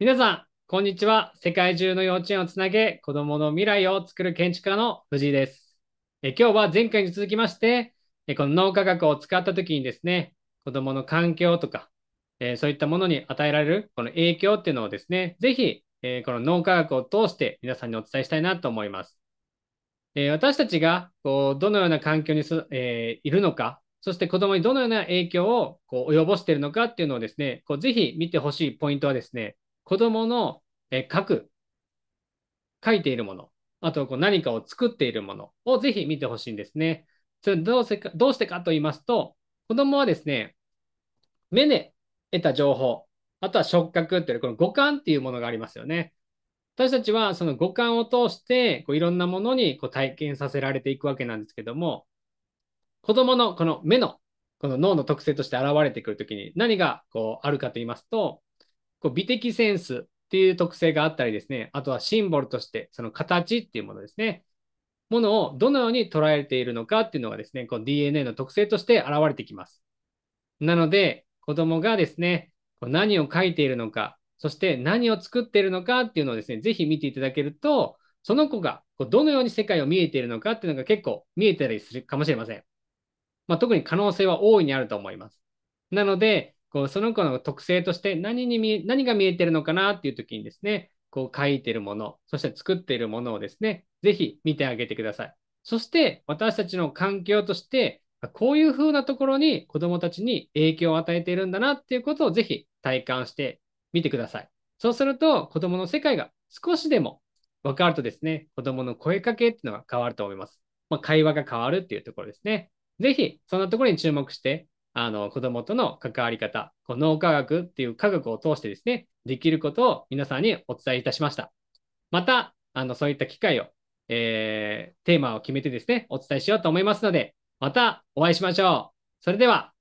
皆さん、こんにちは。世界中の幼稚園をつなげ、子供の未来を作る建築家の藤井です。え今日は前回に続きまして、えこの脳科学を使った時にですね、子供の環境とか、えそういったものに与えられるこの影響っていうのをですね、ぜひ、えこの脳科学を通して皆さんにお伝えしたいなと思います。え私たちがこうどのような環境にす、えいるのか、そして子供にどのような影響をこう及ぼしているのかっていうのをですね、こうぜひ見てほしいポイントはですね、子供のえ書く、書いているもの、あとこう何かを作っているものをぜひ見てほしいんですね。それどうせかどうしてかと言いますと、子供はですね、目で得た情報、あとは触覚っていうこの五感っていうものがありますよね。私たちはその五感を通してこういろんなものにこう体験させられていくわけなんですけども、子供のこの目のこの脳の特性として現れてくるときに何がこうあるかと言いますと、こう美的センスっていう特性があったりですね、あとはシンボルとして、その形っていうものですね、ものをどのように捉えているのかっていうのがですね、こう DNA の特性として現れてきます。なので、子供がですね、こう何を書いているのか、そして何を作っているのかっていうのをですね、ぜひ見ていただけると、その子がこうどのように世界を見えているのかっていうのが結構見えたりするかもしれません。まあ、特に可能性は大いにあると思います。なので、こうその子の特性として何に見何が見えてるのかなっていう時にですね、こう書いてるもの、そして作っているものをですね、ぜひ見てあげてください。そして私たちの環境として、こういう風なところに子供たちに影響を与えているんだなっていうことをぜひ体感してみてください。そうすると子供の世界が少しでも分かるとですね、子供の声かけっていうのが変わると思います。まあ、会話が変わるっていうところですね。ぜひそんなところに注目してあの、子供との関わり方、この脳科学っていう科学を通してですね、できることを皆さんにお伝えいたしました。また、あの、そういった機会を、えー、テーマを決めてですね、お伝えしようと思いますので、またお会いしましょう。それでは。